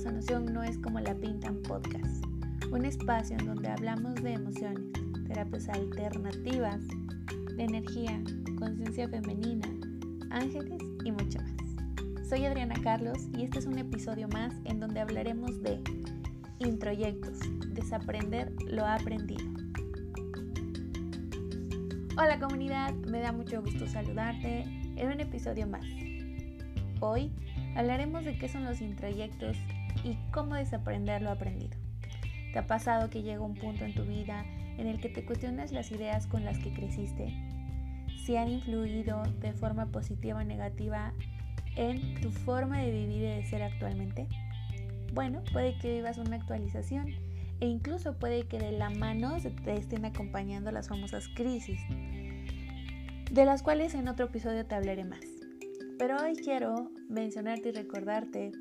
sanación no es como la pintan podcast, un espacio en donde hablamos de emociones, terapias alternativas, de energía, conciencia femenina, ángeles y mucho más. Soy Adriana Carlos y este es un episodio más en donde hablaremos de introyectos, desaprender lo aprendido. Hola comunidad, me da mucho gusto saludarte en un episodio más. Hoy hablaremos de qué son los introyectos y cómo desaprender lo aprendido. ¿Te ha pasado que llega un punto en tu vida en el que te cuestionas las ideas con las que creciste? Si han influido de forma positiva o negativa en tu forma de vivir y de ser actualmente? Bueno, puede que vivas una actualización e incluso puede que de la mano te estén acompañando las famosas crisis, de las cuales en otro episodio te hablaré más. Pero hoy quiero mencionarte y recordarte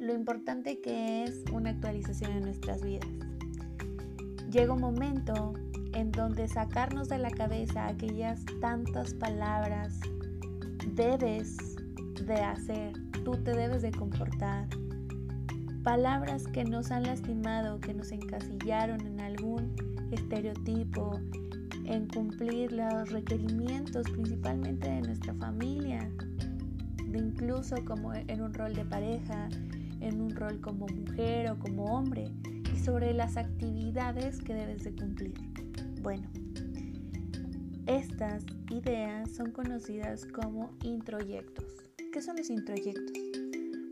lo importante que es una actualización en nuestras vidas. Llega un momento en donde sacarnos de la cabeza aquellas tantas palabras debes de hacer, tú te debes de comportar. Palabras que nos han lastimado, que nos encasillaron en algún estereotipo, en cumplir los requerimientos principalmente de nuestra familia, de incluso como en un rol de pareja, en un rol como mujer o como hombre y sobre las actividades que debes de cumplir. Bueno, estas ideas son conocidas como introyectos. ¿Qué son los introyectos?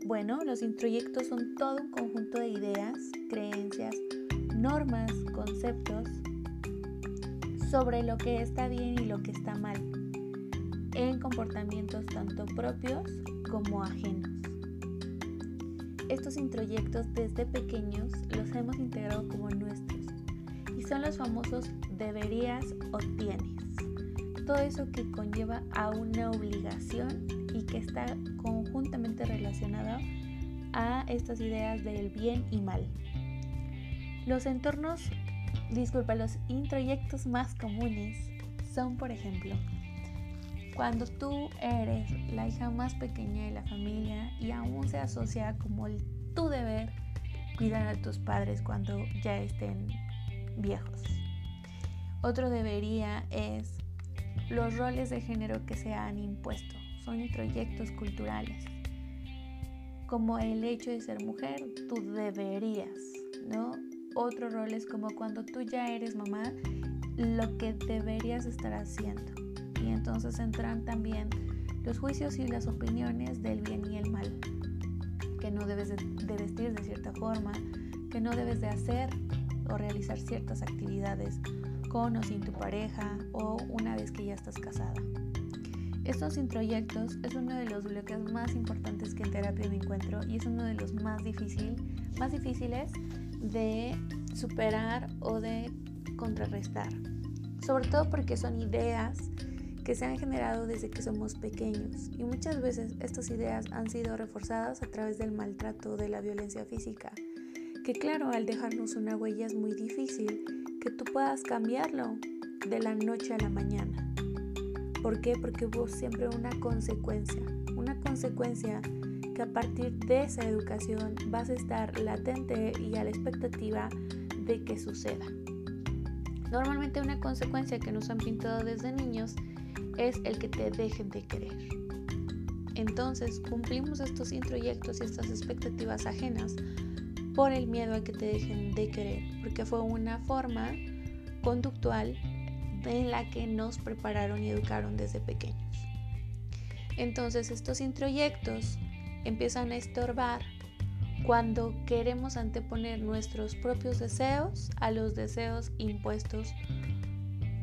Bueno, los introyectos son todo un conjunto de ideas, creencias, normas, conceptos sobre lo que está bien y lo que está mal en comportamientos tanto propios como ajenos. Estos introyectos desde pequeños los hemos integrado como nuestros y son los famosos deberías o tienes. Todo eso que conlleva a una obligación y que está conjuntamente relacionado a estas ideas del bien y mal. Los entornos, disculpa, los introyectos más comunes son, por ejemplo, cuando tú eres la hija más pequeña de la familia y aún se asocia como tu deber cuidar a tus padres cuando ya estén viejos. Otro debería es los roles de género que se han impuesto. Son introyectos culturales. Como el hecho de ser mujer, tú deberías, ¿no? Otro rol es como cuando tú ya eres mamá, lo que deberías estar haciendo y entonces entran también los juicios y las opiniones del bien y el mal, que no debes de, vestir de cierta forma, que no debes de hacer o realizar ciertas actividades con o sin tu pareja o una vez que ya estás casada. Estos introyectos es uno de los bloques más importantes que en terapia me encuentro y es uno de los más, difícil, más difíciles de superar o de contrarrestar. Sobre todo porque son ideas que se han generado desde que somos pequeños y muchas veces estas ideas han sido reforzadas a través del maltrato de la violencia física, que claro, al dejarnos una huella es muy difícil que tú puedas cambiarlo de la noche a la mañana. ¿Por qué? Porque hubo siempre una consecuencia, una consecuencia que a partir de esa educación vas a estar latente y a la expectativa de que suceda. Normalmente una consecuencia que nos han pintado desde niños es el que te dejen de querer. Entonces cumplimos estos introyectos y estas expectativas ajenas por el miedo a que te dejen de querer, porque fue una forma conductual en la que nos prepararon y educaron desde pequeños. Entonces estos introyectos empiezan a estorbar cuando queremos anteponer nuestros propios deseos a los deseos impuestos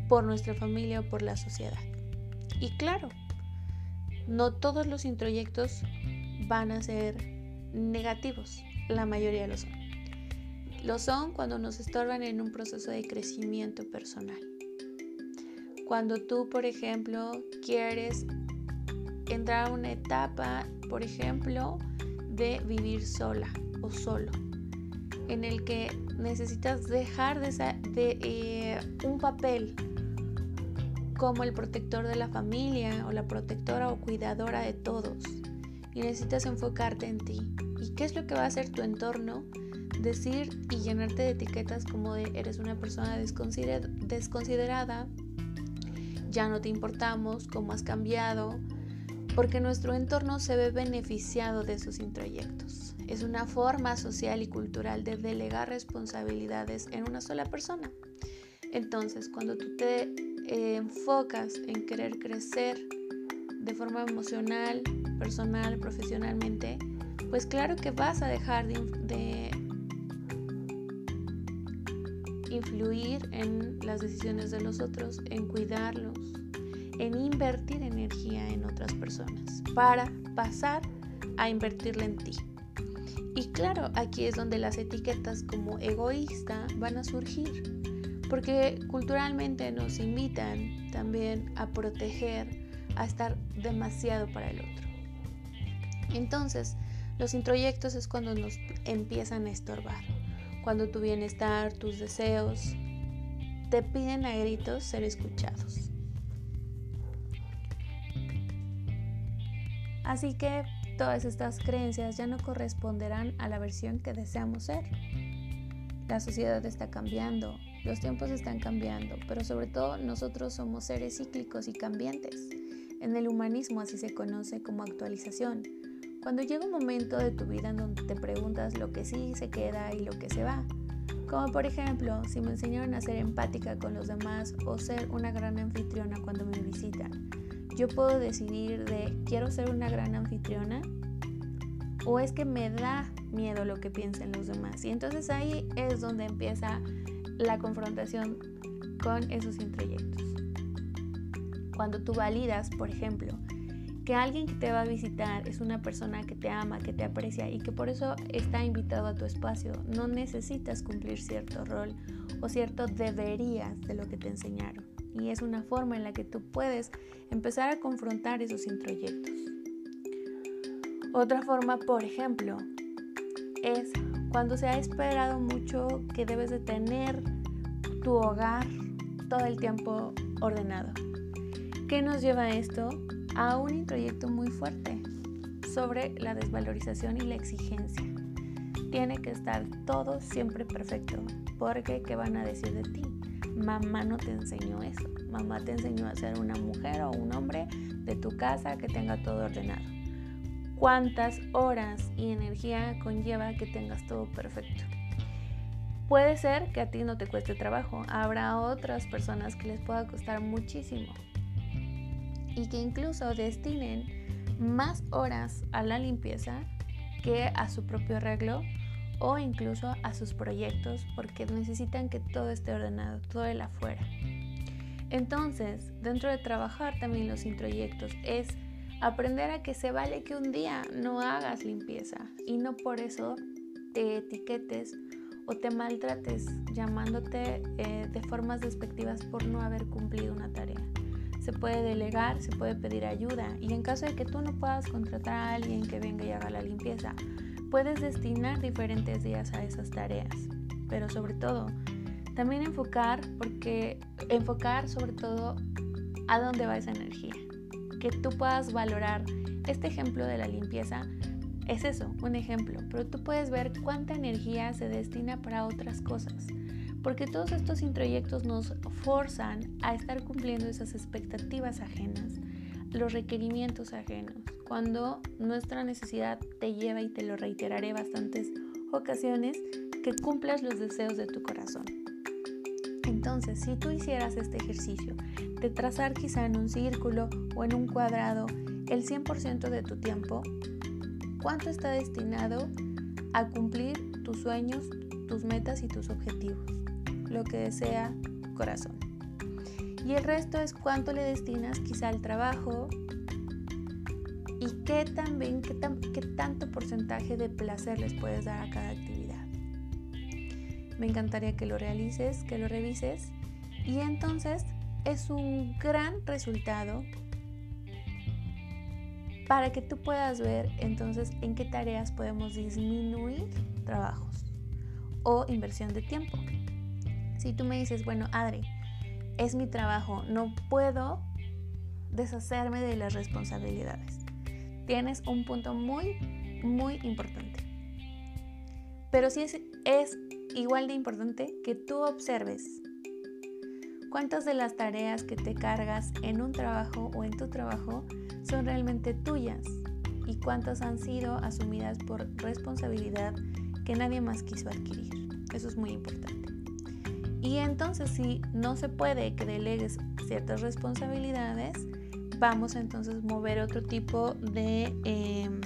por nuestra familia o por la sociedad. Y claro, no todos los introyectos van a ser negativos, la mayoría lo son. Lo son cuando nos estorban en un proceso de crecimiento personal. Cuando tú, por ejemplo, quieres entrar a una etapa, por ejemplo, de vivir sola o solo, en el que necesitas dejar de, de eh, un papel como el protector de la familia o la protectora o cuidadora de todos y necesitas enfocarte en ti. ¿Y qué es lo que va a hacer tu entorno? Decir y llenarte de etiquetas como de eres una persona desconsiderada, ya no te importamos, cómo has cambiado, porque nuestro entorno se ve beneficiado de sus introyectos. Es una forma social y cultural de delegar responsabilidades en una sola persona. Entonces, cuando tú te eh, enfocas en querer crecer de forma emocional, personal, profesionalmente, pues claro que vas a dejar de influir en las decisiones de los otros, en cuidarlos, en invertir energía en otras personas, para pasar a invertirla en ti. Y claro, aquí es donde las etiquetas como egoísta van a surgir, porque culturalmente nos invitan también a proteger, a estar demasiado para el otro. Entonces, los introyectos es cuando nos empiezan a estorbar, cuando tu bienestar, tus deseos, te piden a gritos ser escuchados. Así que todas estas creencias ya no corresponderán a la versión que deseamos ser. La sociedad está cambiando, los tiempos están cambiando, pero sobre todo nosotros somos seres cíclicos y cambiantes. En el humanismo así se conoce como actualización. Cuando llega un momento de tu vida en donde te preguntas lo que sí se queda y lo que se va. Como por ejemplo, si me enseñaron a ser empática con los demás o ser una gran anfitriona cuando me visitan yo puedo decidir de quiero ser una gran anfitriona o es que me da miedo lo que piensen los demás. Y entonces ahí es donde empieza la confrontación con esos introyectos. Cuando tú validas, por ejemplo, que alguien que te va a visitar es una persona que te ama, que te aprecia y que por eso está invitado a tu espacio, no necesitas cumplir cierto rol o cierto deberías de lo que te enseñaron y es una forma en la que tú puedes empezar a confrontar esos introyectos. Otra forma, por ejemplo, es cuando se ha esperado mucho que debes de tener tu hogar todo el tiempo ordenado. ¿Qué nos lleva a esto? A un introyecto muy fuerte sobre la desvalorización y la exigencia. Tiene que estar todo siempre perfecto, porque ¿qué van a decir de ti? Mamá no te enseñó eso. Mamá te enseñó a ser una mujer o un hombre de tu casa que tenga todo ordenado. ¿Cuántas horas y energía conlleva que tengas todo perfecto? Puede ser que a ti no te cueste trabajo. Habrá otras personas que les pueda costar muchísimo. Y que incluso destinen más horas a la limpieza que a su propio arreglo o incluso a sus proyectos porque necesitan que todo esté ordenado, todo el afuera. Entonces, dentro de trabajar también los introyectos es aprender a que se vale que un día no hagas limpieza y no por eso te etiquetes o te maltrates llamándote eh, de formas despectivas por no haber cumplido una tarea. Se puede delegar, se puede pedir ayuda y en caso de que tú no puedas contratar a alguien que venga y haga la limpieza, Puedes destinar diferentes días a esas tareas, pero sobre todo, también enfocar, porque enfocar sobre todo a dónde va esa energía. Que tú puedas valorar este ejemplo de la limpieza es eso, un ejemplo, pero tú puedes ver cuánta energía se destina para otras cosas, porque todos estos introyectos nos forzan a estar cumpliendo esas expectativas ajenas, los requerimientos ajenos. Cuando nuestra necesidad te lleva, y te lo reiteraré bastantes ocasiones, que cumplas los deseos de tu corazón. Entonces, si tú hicieras este ejercicio de trazar quizá en un círculo o en un cuadrado el 100% de tu tiempo, ¿cuánto está destinado a cumplir tus sueños, tus metas y tus objetivos? Lo que desea tu corazón. Y el resto es cuánto le destinas quizá al trabajo, y qué, también, qué, qué tanto porcentaje de placer les puedes dar a cada actividad. Me encantaría que lo realices, que lo revises y entonces es un gran resultado para que tú puedas ver entonces en qué tareas podemos disminuir trabajos o inversión de tiempo. Si tú me dices, bueno, Adri, es mi trabajo, no puedo deshacerme de las responsabilidades tienes un punto muy, muy importante. Pero sí es, es igual de importante que tú observes cuántas de las tareas que te cargas en un trabajo o en tu trabajo son realmente tuyas y cuántas han sido asumidas por responsabilidad que nadie más quiso adquirir. Eso es muy importante. Y entonces si no se puede que delegues ciertas responsabilidades, vamos a entonces mover otro tipo de, em,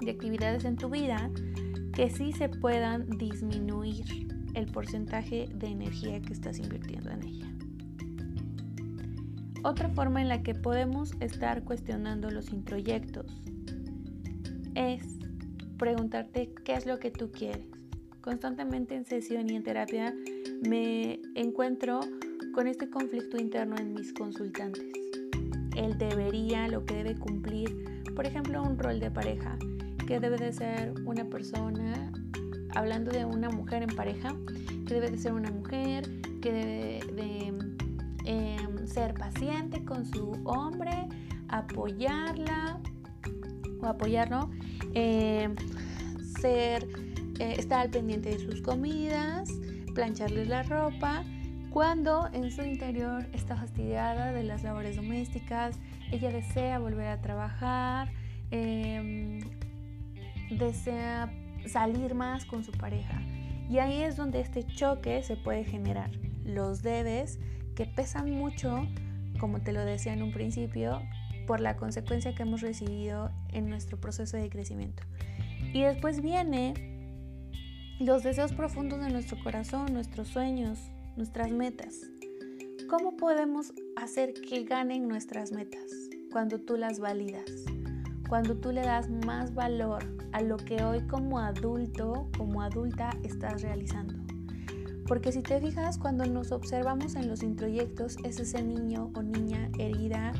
de actividades en tu vida que sí se puedan disminuir el porcentaje de energía que estás invirtiendo en ella. Otra forma en la que podemos estar cuestionando los introyectos es preguntarte qué es lo que tú quieres. Constantemente en sesión y en terapia me encuentro con este conflicto interno en mis consultantes. El debería, lo que debe cumplir, por ejemplo, un rol de pareja, que debe de ser una persona, hablando de una mujer en pareja, que debe de ser una mujer, que debe de em, ser paciente con su hombre, apoyarla o apoyarlo, em, ser, eh, estar al pendiente de sus comidas, plancharles la ropa, cuando en su interior está fastidiada de las labores domésticas, ella desea volver a trabajar, em, desea salir más con su pareja. Y ahí es donde este choque se puede generar. Los debes que pesan mucho, como te lo decía en un principio, por la consecuencia que hemos recibido en nuestro proceso de crecimiento. Y después viene los deseos profundos de nuestro corazón, nuestros sueños, nuestras metas. ¿Cómo podemos hacer que ganen nuestras metas cuando tú las validas? Cuando tú le das más valor a lo que hoy como adulto, como adulta estás realizando. Porque si te fijas, cuando nos observamos en los introyectos, es ese niño o niña herida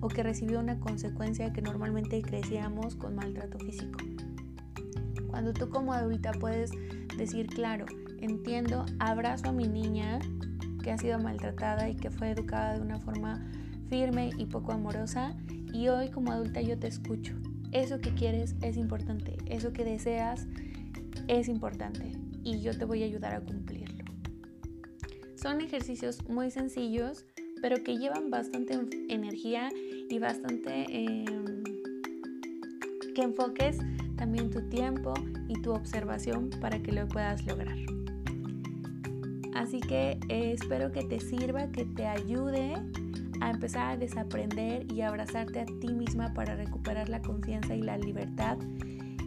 o que recibió una consecuencia que normalmente crecíamos con maltrato físico. Cuando tú como adulta puedes decir, claro, entiendo, abrazo a mi niña que ha sido maltratada y que fue educada de una forma firme y poco amorosa y hoy como adulta yo te escucho. Eso que quieres es importante, eso que deseas es importante y yo te voy a ayudar a cumplirlo. Son ejercicios muy sencillos, pero que llevan bastante energía y bastante em, que enfoques también tu tiempo y tu observación para que lo puedas lograr. Así que eh, espero que te sirva, que te ayude a empezar a desaprender y abrazarte a ti misma para recuperar la confianza y la libertad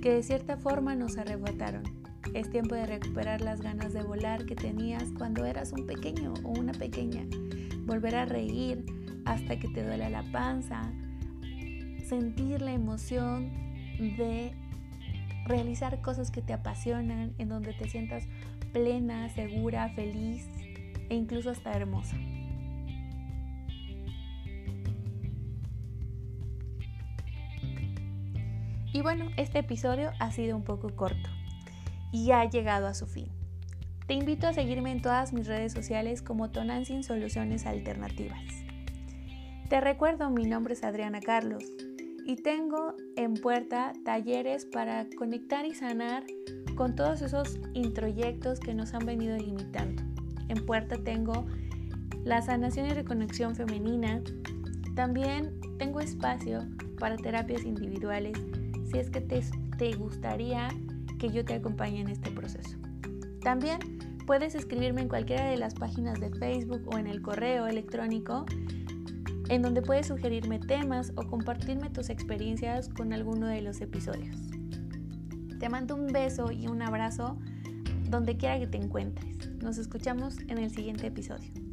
que de cierta forma nos arrebataron. Es tiempo de recuperar las ganas de volar que tenías cuando eras un pequeño o una pequeña. Volver a reír hasta que te duela la panza. Sentir la emoción de realizar cosas que te apasionan, en donde te sientas plena, segura, feliz e incluso hasta hermosa. Bueno, este episodio ha sido un poco corto y ha llegado a su fin. Te invito a seguirme en todas mis redes sociales como Tonantzin Soluciones Alternativas. Te recuerdo, mi nombre es Adriana Carlos y tengo en puerta talleres para conectar y sanar con todos esos introyectos que nos han venido limitando. En puerta tengo la sanación y reconexión femenina. También tengo espacio para terapias individuales si es que te, te gustaría que yo te acompañe en este proceso. También puedes escribirme en cualquiera de las páginas de Facebook o en el correo electrónico en donde puedes sugerirme temas o compartirme tus experiencias con alguno de los episodios. Te mando un beso y un abrazo donde quiera que te encuentres. Nos escuchamos en el siguiente episodio.